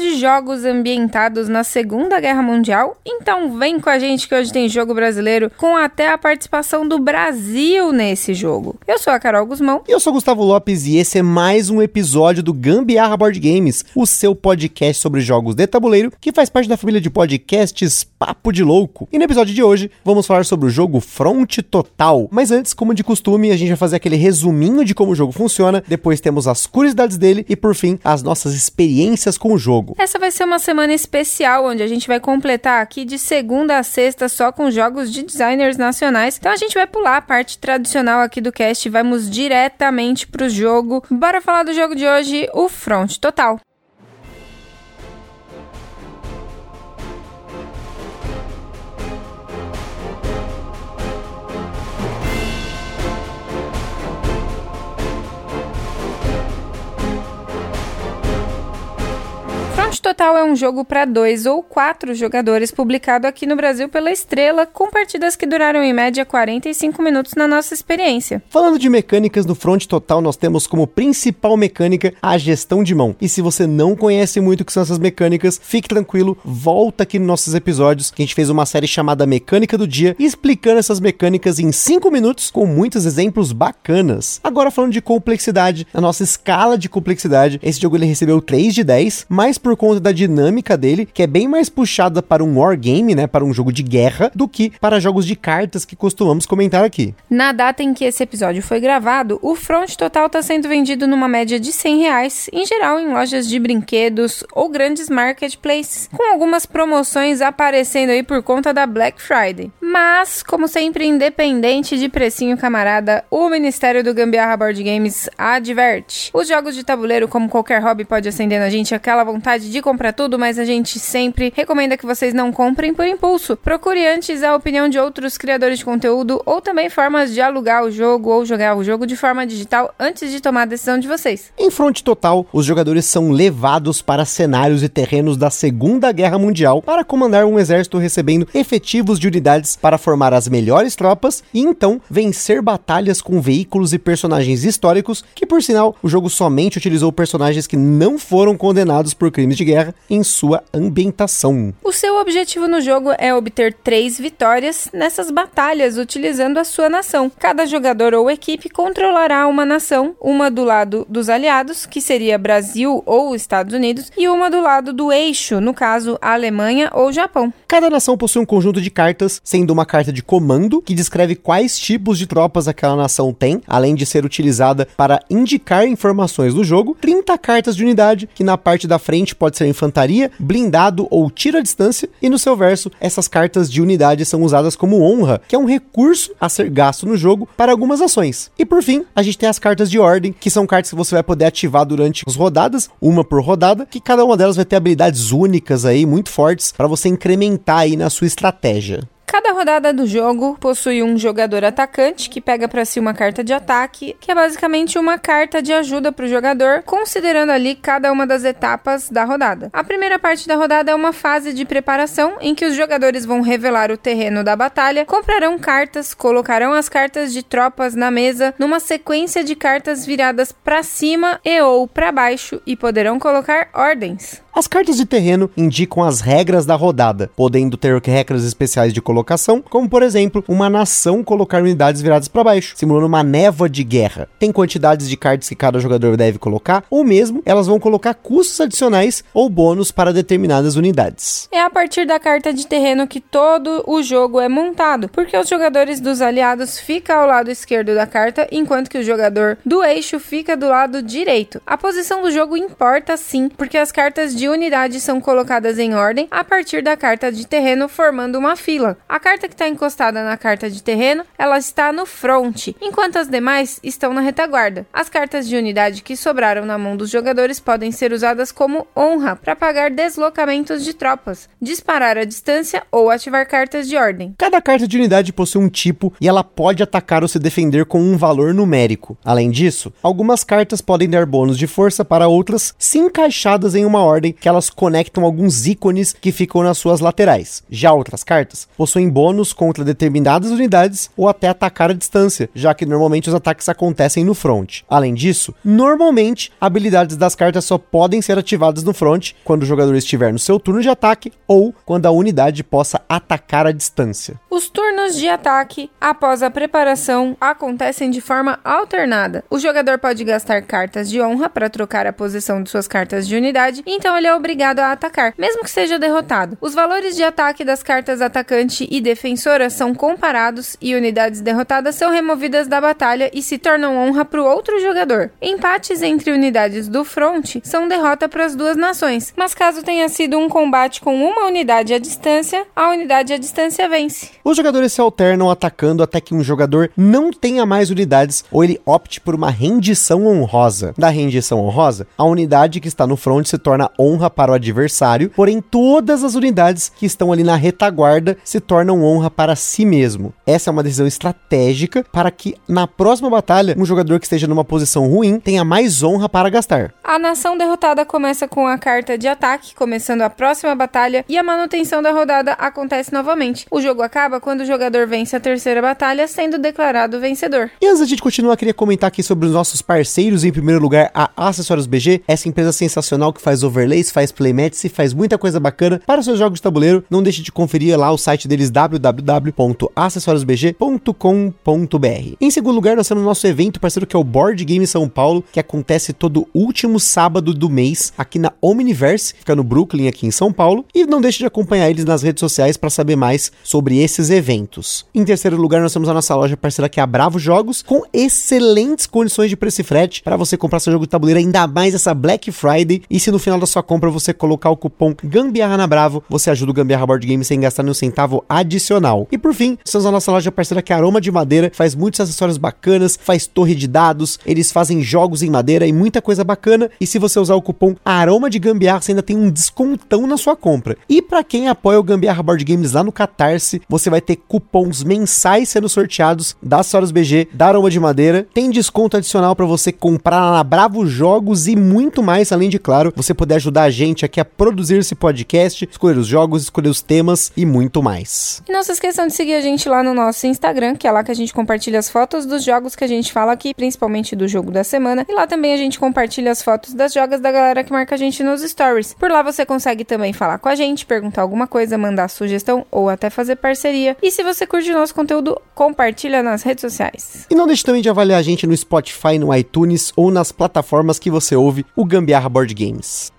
De jogos ambientados na Segunda Guerra Mundial? Então vem com a gente que hoje tem jogo brasileiro com até a participação do Brasil nesse jogo. Eu sou a Carol Guzmão. E eu sou Gustavo Lopes e esse é mais um episódio do Gambiarra Board Games, o seu podcast sobre jogos de tabuleiro que faz parte da família de podcasts Papo de Louco. E no episódio de hoje vamos falar sobre o jogo Front Total. Mas antes, como de costume, a gente vai fazer aquele resuminho de como o jogo funciona, depois temos as curiosidades dele e por fim as nossas experiências com o jogo. Essa vai ser uma semana especial onde a gente vai completar aqui de segunda a sexta só com jogos de designers nacionais. Então a gente vai pular a parte tradicional aqui do cast e vamos diretamente pro jogo. Bora falar do jogo de hoje, o Front Total. Total é um jogo para dois ou quatro jogadores publicado aqui no Brasil pela Estrela, com partidas que duraram em média 45 minutos na nossa experiência. Falando de mecânicas no Front Total, nós temos como principal mecânica a gestão de mão. E se você não conhece muito o que são essas mecânicas, fique tranquilo, volta aqui nos nossos episódios, que a gente fez uma série chamada Mecânica do Dia, explicando essas mecânicas em 5 minutos com muitos exemplos bacanas. Agora falando de complexidade, na nossa escala de complexidade, esse jogo ele recebeu 3 de 10, mas por conta da dinâmica dele, que é bem mais puxada para um wargame, né, para um jogo de guerra, do que para jogos de cartas que costumamos comentar aqui. Na data em que esse episódio foi gravado, o Front Total está sendo vendido numa média de 100 reais, em geral em lojas de brinquedos ou grandes marketplaces, com algumas promoções aparecendo aí por conta da Black Friday. Mas, como sempre, independente de precinho camarada, o Ministério do Gambiarra Board Games adverte. Os jogos de tabuleiro, como qualquer hobby, pode acender na gente aquela vontade de comprar tudo, mas a gente sempre recomenda que vocês não comprem por impulso. Procure antes a opinião de outros criadores de conteúdo ou também formas de alugar o jogo ou jogar o jogo de forma digital antes de tomar a decisão de vocês. Em Front Total, os jogadores são levados para cenários e terrenos da Segunda Guerra Mundial para comandar um exército recebendo efetivos de unidades para formar as melhores tropas e então vencer batalhas com veículos e personagens históricos, que por sinal o jogo somente utilizou personagens que não foram condenados por crimes de guerra em sua ambientação. O seu objetivo no jogo é obter três vitórias nessas batalhas utilizando a sua nação. Cada jogador ou equipe controlará uma nação, uma do lado dos aliados, que seria Brasil ou Estados Unidos, e uma do lado do eixo, no caso Alemanha ou Japão. Cada nação possui um conjunto de cartas, sendo uma carta de comando que descreve quais tipos de tropas aquela nação tem, além de ser utilizada para indicar informações do jogo, 30 cartas de unidade, que na parte da frente pode ser infantaria, blindado ou tiro à distância, e no seu verso, essas cartas de unidade são usadas como honra, que é um recurso a ser gasto no jogo para algumas ações. E por fim, a gente tem as cartas de ordem, que são cartas que você vai poder ativar durante as rodadas, uma por rodada, que cada uma delas vai ter habilidades únicas aí, muito fortes, para você incrementar aí na sua estratégia. Cada rodada do jogo possui um jogador atacante que pega para si uma carta de ataque, que é basicamente uma carta de ajuda para o jogador, considerando ali cada uma das etapas da rodada. A primeira parte da rodada é uma fase de preparação em que os jogadores vão revelar o terreno da batalha, comprarão cartas, colocarão as cartas de tropas na mesa numa sequência de cartas viradas para cima e ou para baixo e poderão colocar ordens. As cartas de terreno indicam as regras da rodada, podendo ter regras especiais de colocação, como por exemplo, uma nação colocar unidades viradas para baixo, simulando uma névoa de guerra. Tem quantidades de cartas que cada jogador deve colocar, ou mesmo elas vão colocar custos adicionais ou bônus para determinadas unidades. É a partir da carta de terreno que todo o jogo é montado, porque os jogadores dos aliados ficam ao lado esquerdo da carta, enquanto que o jogador do eixo fica do lado direito. A posição do jogo importa sim, porque as cartas de unidades são colocadas em ordem a partir da carta de terreno, formando uma fila. A carta que está encostada na carta de terreno, ela está no front, enquanto as demais estão na retaguarda. As cartas de unidade que sobraram na mão dos jogadores podem ser usadas como honra para pagar deslocamentos de tropas, disparar a distância ou ativar cartas de ordem. Cada carta de unidade possui um tipo e ela pode atacar ou se defender com um valor numérico. Além disso, algumas cartas podem dar bônus de força para outras se encaixadas em uma ordem que elas conectam alguns ícones que ficam nas suas laterais. Já outras cartas possuem bônus contra determinadas unidades ou até atacar a distância, já que normalmente os ataques acontecem no front. Além disso, normalmente habilidades das cartas só podem ser ativadas no front quando o jogador estiver no seu turno de ataque ou quando a unidade possa atacar a distância. Os turnos de ataque após a preparação acontecem de forma alternada. O jogador pode gastar cartas de honra para trocar a posição de suas cartas de unidade, então ele é obrigado a atacar, mesmo que seja derrotado. Os valores de ataque das cartas atacante e defensora são comparados e unidades derrotadas são removidas da batalha e se tornam honra para o outro jogador. Empates entre unidades do front são derrota para as duas nações, mas caso tenha sido um combate com uma unidade à distância, a unidade à distância vence. Os jogadores se alternam atacando até que um jogador não tenha mais unidades ou ele opte por uma rendição honrosa. Da rendição honrosa, a unidade que está no front se torna honra para o adversário, porém todas as unidades que estão ali na retaguarda se tornam honra para si mesmo. Essa é uma decisão estratégica para que na próxima batalha um jogador que esteja numa posição ruim tenha mais honra para gastar. A nação derrotada começa com a carta de ataque, começando a próxima batalha, e a manutenção da rodada acontece novamente. O jogo acaba quando o jogador vence a terceira batalha, sendo declarado vencedor. E antes da gente continuar, queria comentar aqui sobre os nossos parceiros. Em primeiro lugar, a Acessórios BG, essa empresa sensacional que faz overlays, faz playmats e faz muita coisa bacana para seus jogos de tabuleiro. Não deixe de conferir lá o site deles www.acessoriosbg.com.br. Em segundo lugar, nós temos nosso evento parceiro que é o Board Game São Paulo, que acontece todo último sábado do mês aqui na Omniverse, fica no Brooklyn aqui em São Paulo. E não deixe de acompanhar eles nas redes sociais para saber mais sobre esses eventos. Em terceiro lugar, nós temos a nossa loja parceira que é a Bravo Jogos, com excelentes condições de preço e frete para você comprar seu jogo de tabuleiro, ainda mais essa Black Friday. E se no final da sua compra você colocar o cupom Gambiarra na Bravo, você ajuda o Gambiarra Board Game sem gastar nenhum centavo adicional. E por fim, temos a nossa loja parceira que é Aroma de Madeira, faz muitos acessórios bacanas, faz torre de dados, eles fazem jogos em madeira e muita coisa bacana. E se você usar o cupom Aroma de Gambiarra, você ainda tem um descontão na sua compra. E para quem apoia o Gambiarra Board Games lá no Catarse, você vai ter cupons mensais sendo sorteados da Soros BG, da Aroma de Madeira. Tem desconto adicional para você comprar na Bravo Jogos e muito mais, além de, claro, você poder ajudar a gente aqui a produzir esse podcast, escolher os jogos, escolher os temas e muito mais. E não se esqueçam de seguir a gente lá no nosso Instagram, que é lá que a gente compartilha as fotos dos jogos que a gente fala aqui, principalmente do jogo da semana. E lá também a gente compartilha as fotos das jogas da galera que marca a gente nos stories. Por lá você consegue também falar com a gente, perguntar alguma coisa, mandar sugestão ou até fazer parceria. E se você curte o nosso conteúdo, compartilha nas redes sociais. E não deixe também de avaliar a gente no Spotify, no iTunes ou nas plataformas que você ouve o Gambiarra Board Games.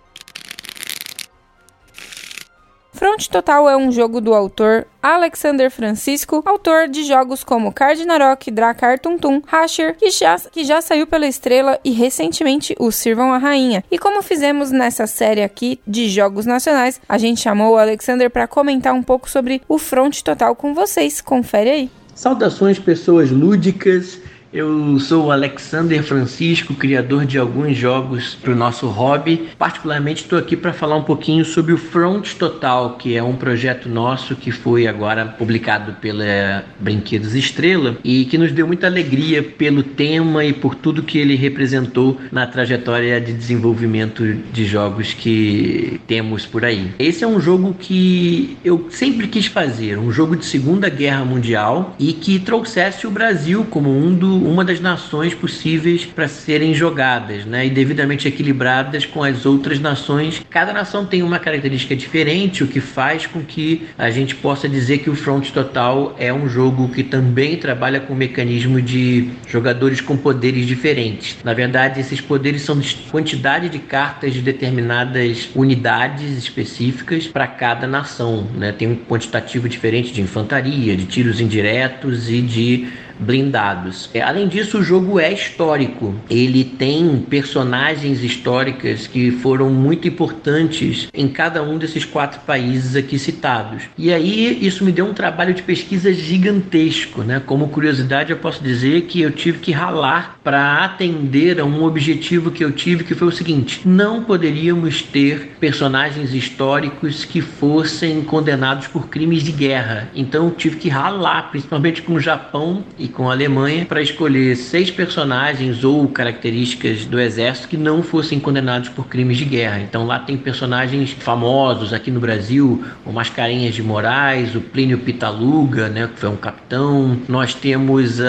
Front Total é um jogo do autor Alexander Francisco, autor de jogos como Cardinarok, Dracar Tum Tum, Rasher, que já, que já saiu pela Estrela e recentemente o Sirvam a Rainha. E como fizemos nessa série aqui de jogos nacionais, a gente chamou o Alexander para comentar um pouco sobre o Front Total com vocês. Confere aí. Saudações, pessoas lúdicas. Eu sou o Alexander Francisco, criador de alguns jogos para o nosso hobby. Particularmente estou aqui para falar um pouquinho sobre o Front Total, que é um projeto nosso que foi agora publicado pela Brinquedos Estrela e que nos deu muita alegria pelo tema e por tudo que ele representou na trajetória de desenvolvimento de jogos que temos por aí. Esse é um jogo que eu sempre quis fazer, um jogo de Segunda Guerra Mundial e que trouxesse o Brasil como um do uma das nações possíveis para serem jogadas, né? E devidamente equilibradas com as outras nações. Cada nação tem uma característica diferente, o que faz com que a gente possa dizer que o Front Total é um jogo que também trabalha com o mecanismo de jogadores com poderes diferentes. Na verdade, esses poderes são de quantidade de cartas de determinadas unidades específicas para cada nação, né? Tem um quantitativo diferente de infantaria, de tiros indiretos e de blindados. É, além disso, o jogo é histórico. Ele tem personagens históricas que foram muito importantes em cada um desses quatro países aqui citados. E aí isso me deu um trabalho de pesquisa gigantesco, né? Como curiosidade, eu posso dizer que eu tive que ralar para atender a um objetivo que eu tive, que foi o seguinte: não poderíamos ter personagens históricos que fossem condenados por crimes de guerra. Então eu tive que ralar, principalmente com o Japão e com a Alemanha, para escolher seis personagens ou características do exército que não fossem condenados por crimes de guerra. Então lá tem personagens famosos aqui no Brasil, o Mascarenhas de Moraes, o Plínio Pitaluga, né, que foi um capitão. Nós temos uh,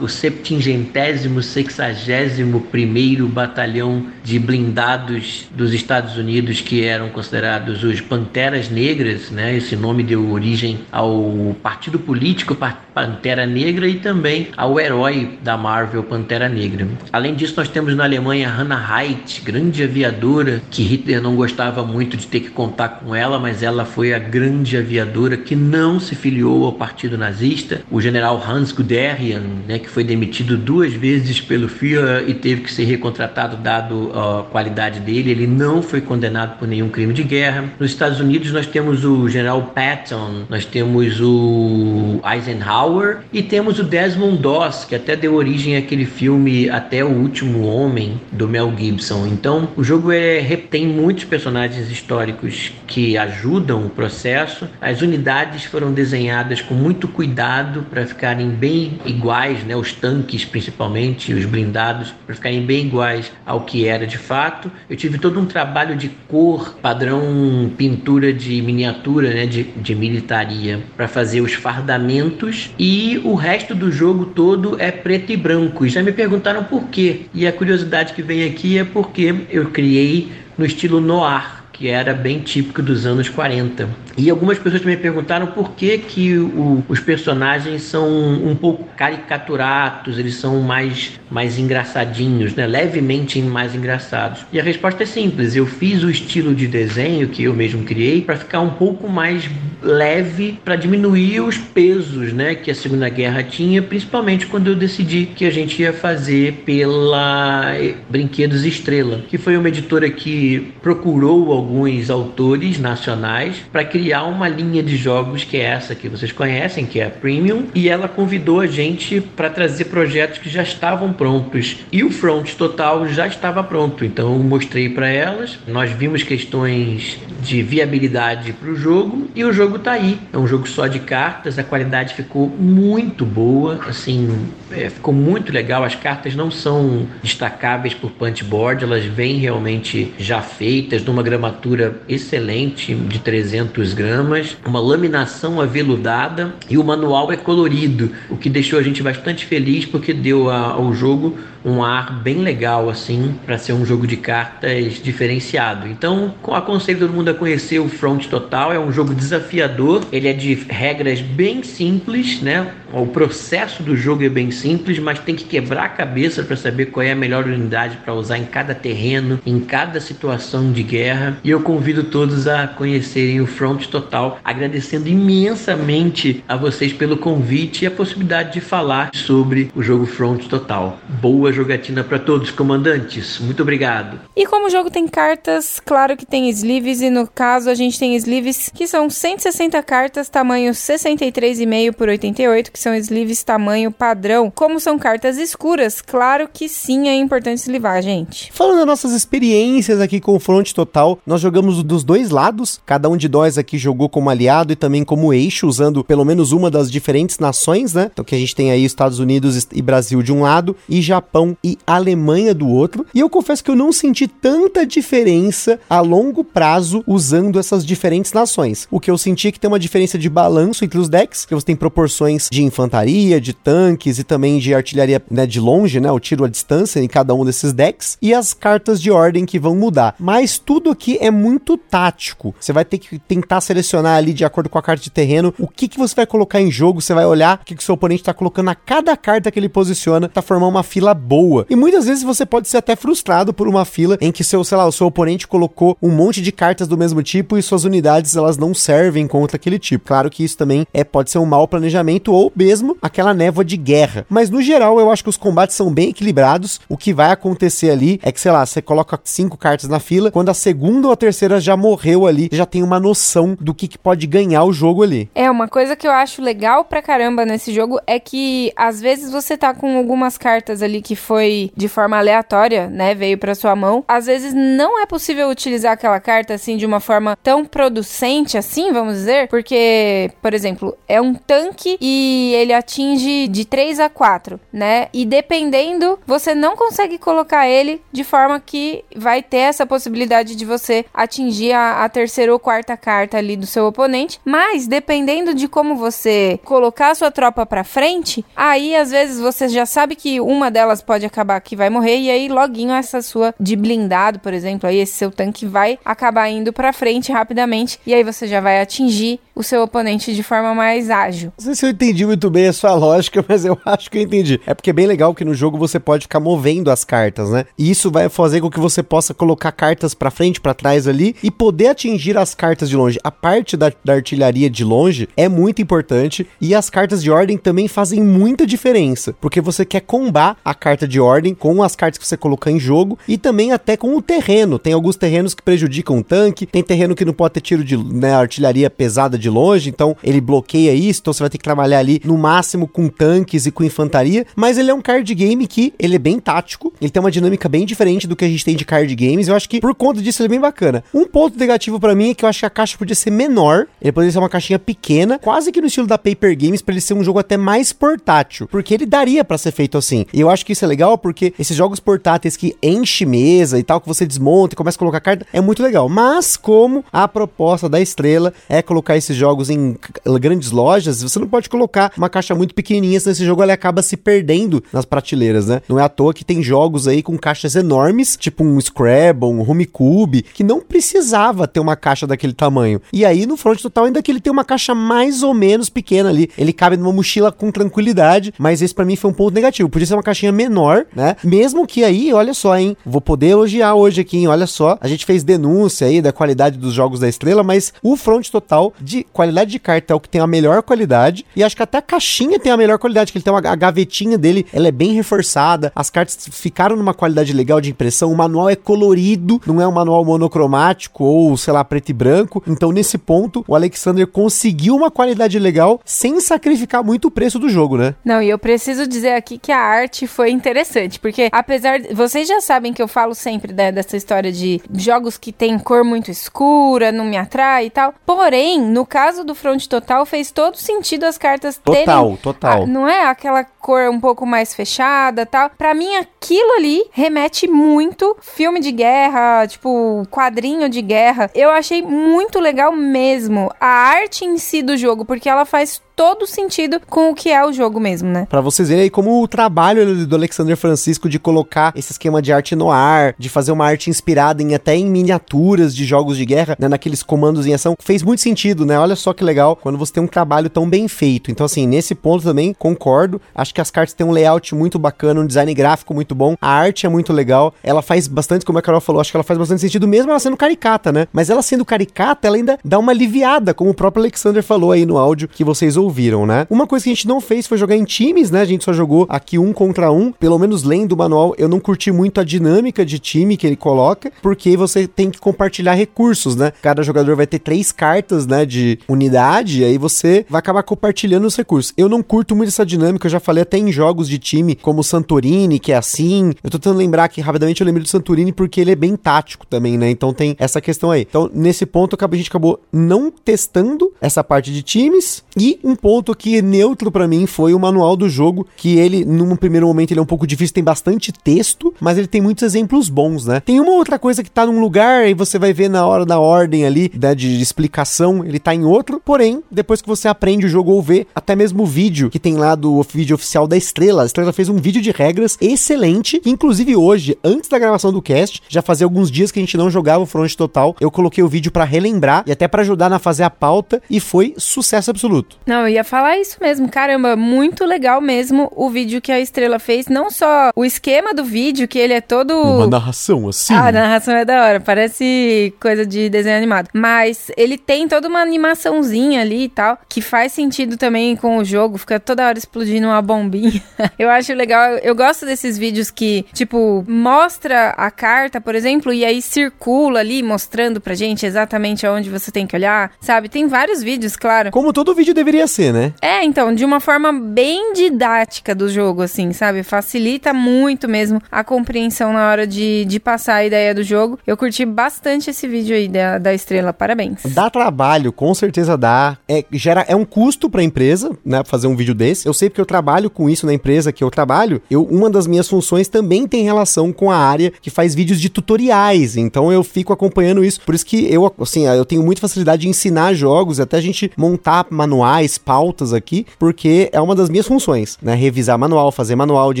o septingentésimo, sexagésimo primeiro batalhão de blindados dos Estados Unidos que eram considerados os Panteras Negras, né? Esse nome deu origem ao partido político Pantera Negra e também ao herói da Marvel Pantera Negra. Além disso, nós temos na Alemanha Hannah Heidt, grande aviadora que Hitler não gostava muito de ter que contar com ela, mas ela foi a grande aviadora que não se filiou ao partido nazista. O general Hans Guderian, né, que foi demitido duas vezes pelo Führer e teve que ser recontratado dado a qualidade dele, ele não foi condenado por nenhum crime de guerra. Nos Estados Unidos nós temos o general Patton, nós temos o Eisenhower e temos o Desmond Doss, que até deu origem àquele filme Até o Último Homem do Mel Gibson. Então, o jogo é tem muitos personagens históricos que ajudam o processo. As unidades foram desenhadas com muito cuidado para ficarem bem iguais, né, os tanques principalmente, os blindados, para ficarem bem iguais ao que era de fato. Eu tive todo um trabalho de cor, padrão pintura de miniatura, né, de, de militaria, para fazer os fardamentos e o resto do jogo todo é preto e branco. E já me perguntaram por quê. E a curiosidade que vem aqui é porque eu criei no estilo noir que era bem típico dos anos 40. E algumas pessoas também perguntaram por que, que o, os personagens são um pouco caricaturados, eles são mais, mais engraçadinhos, né? levemente mais engraçados. E a resposta é simples: eu fiz o estilo de desenho que eu mesmo criei para ficar um pouco mais leve, para diminuir os pesos né, que a Segunda Guerra tinha, principalmente quando eu decidi que a gente ia fazer pela Brinquedos Estrela, que foi uma editora que procurou alguns autores nacionais para criar uma linha de jogos que é essa que vocês conhecem, que é a Premium, e ela convidou a gente para trazer projetos que já estavam prontos. E o Front Total já estava pronto, então eu mostrei para elas. Nós vimos questões de viabilidade para o jogo e o jogo está aí. É um jogo só de cartas, a qualidade ficou muito boa, assim, é, ficou muito legal. As cartas não são destacáveis por punchboard, elas vêm realmente já feitas numa gramatura excelente de 300 gramas, uma laminação aveludada e o manual é colorido, o que deixou a gente bastante feliz porque deu ao jogo um ar bem legal assim para ser um jogo de cartas diferenciado. Então, aconselho todo mundo a conhecer o Front Total, é um jogo desafiador, ele é de regras bem simples, né? O processo do jogo é bem simples, mas tem que quebrar a cabeça para saber qual é a melhor unidade para usar em cada terreno, em cada situação de guerra. E eu convido todos a conhecerem o Front Total, agradecendo imensamente a vocês pelo convite e a possibilidade de falar sobre o jogo Front Total. Boa jogatina para todos, comandantes. Muito obrigado. E como o jogo tem cartas, claro que tem sleeves e no caso a gente tem sleeves que são 160 cartas tamanho 63,5 por 88, que são sleeves tamanho padrão. Como são cartas escuras, claro que sim é importante eslivar, gente. Falando das nossas experiências aqui com o Front Total, nós jogamos dos dois lados. Cada um de nós aqui jogou como aliado e também como eixo, usando pelo menos uma das diferentes nações, né? Então que a gente tem aí Estados Unidos e Brasil de um lado e Japão Japão e Alemanha do outro. E eu confesso que eu não senti tanta diferença a longo prazo usando essas diferentes nações. O que eu senti é que tem uma diferença de balanço entre os decks, que você tem proporções de infantaria, de tanques e também de artilharia né, de longe, né, o tiro à distância em cada um desses decks, e as cartas de ordem que vão mudar. Mas tudo aqui é muito tático. Você vai ter que tentar selecionar ali de acordo com a carta de terreno o que, que você vai colocar em jogo, você vai olhar o que, que o seu oponente tá colocando a cada carta que ele posiciona, tá formando uma fila boa. E muitas vezes você pode ser até frustrado por uma fila em que seu, sei lá, o seu oponente colocou um monte de cartas do mesmo tipo e suas unidades elas não servem contra aquele tipo. Claro que isso também é pode ser um mau planejamento ou mesmo aquela névoa de guerra. Mas no geral eu acho que os combates são bem equilibrados. O que vai acontecer ali é que, sei lá, você coloca cinco cartas na fila, quando a segunda ou a terceira já morreu ali, já tem uma noção do que, que pode ganhar o jogo ali. É, uma coisa que eu acho legal pra caramba nesse jogo é que às vezes você tá com algumas cartas ali que foi de forma aleatória, né? Veio pra sua mão. Às vezes não é possível utilizar aquela carta assim de uma forma tão producente assim, vamos dizer, porque, por exemplo, é um tanque e ele atinge de 3 a 4, né? E dependendo, você não consegue colocar ele de forma que vai ter essa possibilidade de você atingir a, a terceira ou quarta carta ali do seu oponente, mas dependendo de como você colocar a sua tropa para frente, aí às vezes você já sabe que uma delas pode acabar que vai morrer e aí loguinho essa sua de blindado, por exemplo, aí esse seu tanque vai acabar indo para frente rapidamente e aí você já vai atingir o seu oponente de forma mais ágil. Não sei se eu entendi muito bem a sua lógica, mas eu acho que eu entendi. É porque é bem legal que no jogo você pode ficar movendo as cartas, né? E isso vai fazer com que você possa colocar cartas para frente, para trás ali e poder atingir as cartas de longe. A parte da, da artilharia de longe é muito importante e as cartas de ordem também fazem muita diferença, porque você quer combar a carta de ordem com as cartas que você colocar em jogo e também até com o terreno. Tem alguns terrenos que prejudicam o tanque, tem terreno que não pode ter tiro de né, artilharia pesada de longe, então ele bloqueia isso, então você vai ter que trabalhar ali no máximo com tanques e com infantaria, mas ele é um card game que ele é bem tático, ele tem uma dinâmica bem diferente do que a gente tem de card games, eu acho que por conta disso ele é bem bacana. Um ponto negativo para mim é que eu acho que a caixa podia ser menor, ele poderia ser uma caixinha pequena, quase que no estilo da Paper Games, para ele ser um jogo até mais portátil, porque ele daria para ser feito assim. E eu acho que isso é legal porque esses jogos portáteis que enche mesa e tal, que você desmonta e começa a colocar carta, é muito legal. Mas como a proposta da Estrela é colocar esses jogos em grandes lojas, você não pode colocar uma caixa muito pequenininha, senão esse jogo ele acaba se perdendo nas prateleiras, né? Não é à toa que tem jogos aí com caixas enormes, tipo um Scrabble, um Home Cube, que não precisava ter uma caixa daquele tamanho. E aí no Front Total ainda que ele tem uma caixa mais ou menos pequena ali, ele cabe numa mochila com tranquilidade, mas esse para mim foi um ponto negativo. Podia ser uma caixinha menor, né? Mesmo que aí, olha só, hein, vou poder elogiar hoje aqui, hein? olha só, a gente fez denúncia aí da qualidade dos jogos da Estrela, mas o Front Total de qualidade de carta é o que tem a melhor qualidade e acho que até a caixinha tem a melhor qualidade, que ele tem uma a gavetinha dele, ela é bem reforçada, as cartas ficaram numa qualidade legal de impressão, o manual é colorido, não é um manual monocromático ou, sei lá, preto e branco. Então, nesse ponto, o Alexander conseguiu uma qualidade legal sem sacrificar muito o preço do jogo, né? Não, e eu preciso dizer aqui que a arte foi interessante, porque apesar. Vocês já sabem que eu falo sempre né, dessa história de jogos que tem cor muito escura, não me atrai e tal. Porém, no caso do Front Total, fez todo sentido as cartas Total, terem. total. a- não é aquela cor um pouco mais fechada tal. Pra mim, aquilo ali remete muito filme de guerra, tipo, quadrinho de guerra. Eu achei muito legal mesmo a arte em si do jogo, porque ela faz todo sentido com o que é o jogo mesmo, né? Pra vocês verem aí como o trabalho do Alexander Francisco de colocar esse esquema de arte no ar, de fazer uma arte inspirada em até em miniaturas de jogos de guerra, né, naqueles comandos em ação, fez muito sentido, né? Olha só que legal quando você tem um trabalho tão bem feito. Então assim, nesse ponto também concordo. Acho que as cartas têm um layout muito bacana, um design gráfico muito bom. A arte é muito legal. Ela faz bastante, como a Carol falou, acho que ela faz bastante sentido mesmo ela sendo caricata, né? Mas ela sendo caricata, ela ainda dá uma aliviada, como o próprio Alexander falou aí no áudio que vocês ouviram, né? Uma coisa que a gente não fez foi jogar em times, né? A gente só jogou aqui um contra um. Pelo menos lendo o manual, eu não curti muito a dinâmica de time que ele coloca, porque você tem que compartilhar recursos, né? Cada jogador vai ter três cartas, né? De unidade, e aí você vai acabar compartilhando os recursos. Eu não curto muito essa dinâmica, eu já falei até em jogos de time, como Santorini, que é assim. Eu tô tentando lembrar aqui rapidamente, eu lembrei do Santorini porque ele é bem tático também, né? Então tem essa questão aí. Então, nesse ponto, a gente acabou não testando essa parte de times e em um ponto que neutro para mim foi o manual do jogo, que ele, num primeiro momento, ele é um pouco difícil, tem bastante texto, mas ele tem muitos exemplos bons, né? Tem uma outra coisa que tá num lugar e você vai ver na hora da ordem ali, né, de explicação, ele tá em outro, porém, depois que você aprende o jogo ou vê, até mesmo o vídeo que tem lá do vídeo oficial da Estrela, a Estrela fez um vídeo de regras excelente, que inclusive hoje, antes da gravação do cast, já fazia alguns dias que a gente não jogava o Front Total, eu coloquei o vídeo para relembrar e até para ajudar na fazer a pauta e foi sucesso absoluto. Não, eu ia falar isso mesmo, caramba, muito legal mesmo o vídeo que a Estrela fez, não só o esquema do vídeo, que ele é todo... Uma narração assim. Ah, a narração é da hora, parece coisa de desenho animado, mas ele tem toda uma animaçãozinha ali e tal, que faz sentido também com o jogo, fica toda hora explodindo uma bombinha. eu acho legal, eu gosto desses vídeos que, tipo, mostra a carta, por exemplo, e aí circula ali mostrando pra gente exatamente aonde você tem que olhar, sabe? Tem vários vídeos, claro. Como todo vídeo deveria ser, né? É, então, de uma forma bem didática do jogo, assim, sabe? Facilita muito mesmo a compreensão na hora de, de passar a ideia do jogo. Eu curti bastante esse vídeo aí da, da estrela, parabéns. Dá trabalho, com certeza dá. É, gera, é um custo pra empresa, né? Fazer um vídeo desse. Eu sei porque eu trabalho com isso na empresa que eu trabalho. Eu, uma das minhas funções também tem relação com a área que faz vídeos de tutoriais. Então eu fico acompanhando isso. Por isso que eu, assim, eu tenho muita facilidade de ensinar jogos, até a gente montar manuais, pautas aqui, porque é uma das minhas funções, né? Revisar manual, fazer manual de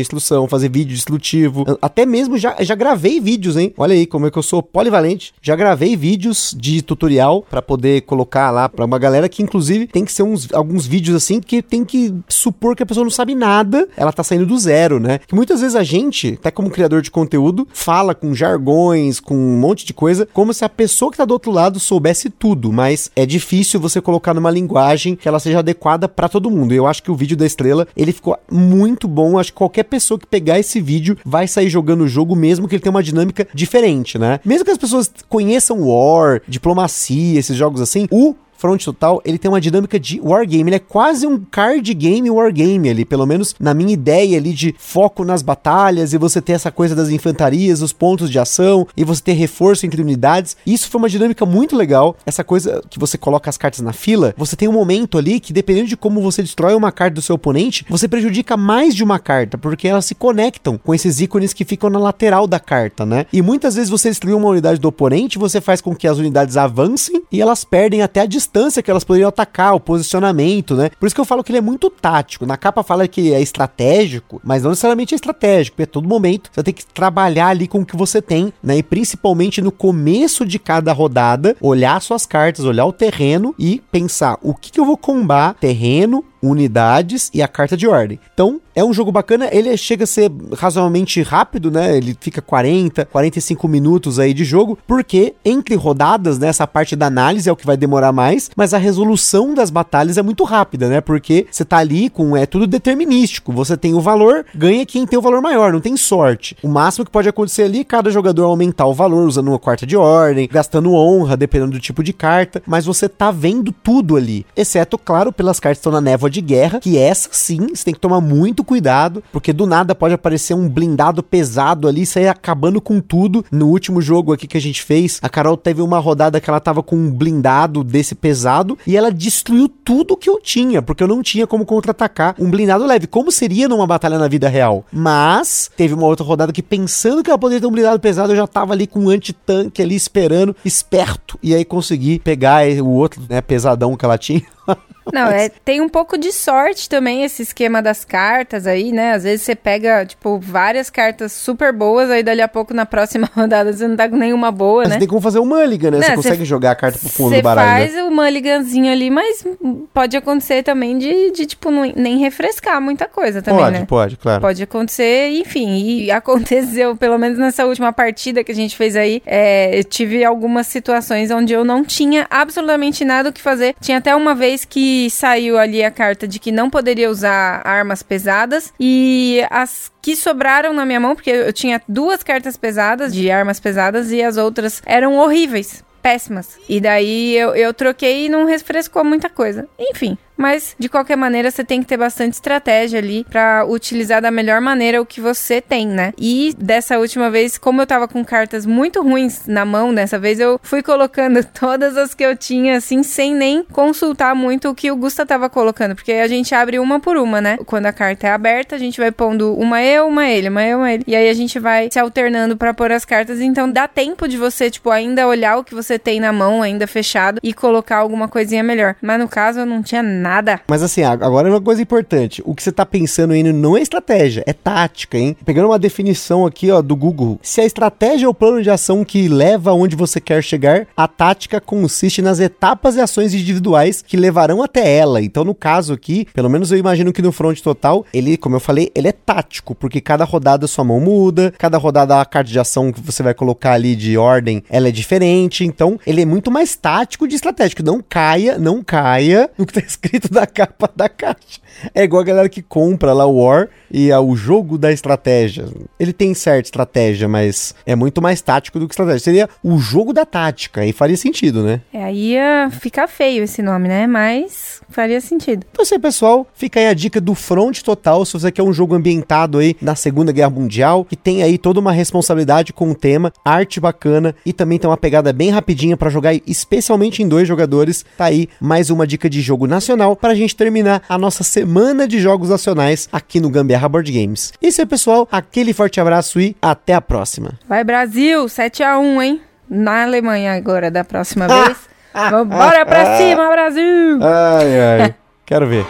instrução, fazer vídeo instrutivo. Até mesmo já, já gravei vídeos, hein? Olha aí como é que eu sou polivalente. Já gravei vídeos de tutorial para poder colocar lá para uma galera que inclusive tem que ser uns alguns vídeos assim que tem que supor que a pessoa não sabe nada, ela tá saindo do zero, né? Que muitas vezes a gente, até como criador de conteúdo, fala com jargões, com um monte de coisa, como se a pessoa que tá do outro lado soubesse tudo, mas é difícil você colocar numa linguagem que ela seja adequada para todo mundo. Eu acho que o vídeo da estrela, ele ficou muito bom. Acho que qualquer pessoa que pegar esse vídeo vai sair jogando o jogo, mesmo que ele tenha uma dinâmica diferente, né? Mesmo que as pessoas conheçam War, diplomacia, esses jogos assim, o Front Total, ele tem uma dinâmica de wargame, ele é quase um card game wargame ali, pelo menos na minha ideia ali de foco nas batalhas e você ter essa coisa das infantarias, os pontos de ação e você ter reforço entre unidades. Isso foi uma dinâmica muito legal. Essa coisa que você coloca as cartas na fila, você tem um momento ali que dependendo de como você destrói uma carta do seu oponente, você prejudica mais de uma carta, porque elas se conectam com esses ícones que ficam na lateral da carta, né? E muitas vezes você destruir uma unidade do oponente, você faz com que as unidades avancem e elas perdem até a distância distância que elas poderiam atacar, o posicionamento, né? Por isso que eu falo que ele é muito tático. Na capa fala que é estratégico, mas não necessariamente é estratégico, porque a todo momento você tem que trabalhar ali com o que você tem, né? E principalmente no começo de cada rodada, olhar suas cartas, olhar o terreno e pensar o que, que eu vou combar terreno, unidades e a carta de ordem. Então, é um jogo bacana, ele chega a ser razoavelmente rápido, né? Ele fica 40, 45 minutos aí de jogo, porque entre rodadas, né, essa parte da análise é o que vai demorar mais, mas a resolução das batalhas é muito rápida, né? Porque você tá ali com é tudo determinístico. Você tem o valor, ganha quem tem o valor maior, não tem sorte. O máximo que pode acontecer ali, cada jogador aumentar o valor usando uma quarta de ordem, gastando honra, dependendo do tipo de carta, mas você tá vendo tudo ali, exceto, claro, pelas cartas que estão na névoa de guerra, que essa sim, você tem que tomar muito cuidado, porque do nada pode aparecer um blindado pesado ali, sair acabando com tudo. No último jogo aqui que a gente fez, a Carol teve uma rodada que ela tava com um blindado desse pesado e ela destruiu tudo que eu tinha, porque eu não tinha como contra-atacar um blindado leve, como seria numa batalha na vida real. Mas teve uma outra rodada que pensando que ela poderia ter um blindado pesado, eu já tava ali com um anti-tanque ali esperando, esperto, e aí consegui pegar o outro, né, pesadão que ela tinha. Não, é, tem um pouco de sorte também esse esquema das cartas aí, né? Às vezes você pega, tipo, várias cartas super boas, aí dali a pouco na próxima rodada você não tá com nenhuma boa, Mas né? tem como fazer um mulligan, né? Não, você cê- consegue jogar a carta pro fundo Você do baralho. faz o mulliganzinho ali, mas pode acontecer também de, de, tipo, não- nem refrescar muita coisa também, pode, né? pode, claro. Pode acontecer, enfim, e aconteceu, pelo menos nessa última partida que a gente fez aí, é, eu tive algumas situações onde eu não tinha absolutamente nada o que fazer. Tinha até uma vez que saiu ali a carta de que não poderia usar armas pesadas e as que sobraram na minha mão, porque eu tinha duas cartas pesadas de armas pesadas e as outras eram horríveis péssimas. E daí eu, eu troquei e não refrescou muita coisa. Enfim, mas de qualquer maneira você tem que ter bastante estratégia ali para utilizar da melhor maneira o que você tem, né? E dessa última vez, como eu tava com cartas muito ruins na mão dessa vez, eu fui colocando todas as que eu tinha assim sem nem consultar muito o que o Gusta tava colocando, porque a gente abre uma por uma, né? Quando a carta é aberta, a gente vai pondo uma eu, uma ele, uma eu, uma ele. E aí a gente vai se alternando para pôr as cartas, então dá tempo de você, tipo, ainda olhar o que você tem na mão, ainda fechado e colocar alguma coisinha melhor. Mas no caso eu não tinha nada. Mas assim, agora é uma coisa importante. O que você tá pensando aí não é estratégia, é tática, hein? Pegando uma definição aqui, ó, do Google. Se a estratégia é o plano de ação que leva aonde você quer chegar, a tática consiste nas etapas e ações individuais que levarão até ela. Então, no caso aqui, pelo menos eu imagino que no front total, ele, como eu falei, ele é tático, porque cada rodada sua mão muda, cada rodada a carta de ação que você vai colocar ali de ordem, ela é diferente. Então, ele é muito mais tático de estratégico. Não caia, não caia no que tá escrito na capa da caixa. É igual a galera que compra lá o War e é o jogo da estratégia. Ele tem certa estratégia, mas é muito mais tático do que estratégia. Seria o jogo da tática, aí faria sentido, né? É, aí ia ficar feio esse nome, né? Mas faria sentido. Então, assim, pessoal, fica aí a dica do Front Total, se você quer um jogo ambientado aí na Segunda Guerra Mundial, que tem aí toda uma responsabilidade com o tema, arte bacana e também tem uma pegada bem rapidinha para jogar, especialmente em dois jogadores. Tá aí mais uma dica de jogo nacional pra gente terminar a nossa semana de jogos nacionais aqui no Gambiarra Board Games. Isso aí, pessoal, aquele forte abraço e até a próxima. Vai Brasil, 7 a 1, hein? Na Alemanha agora da próxima vez. Vambora pra cima, Brasil! Ai, ai. Quero ver.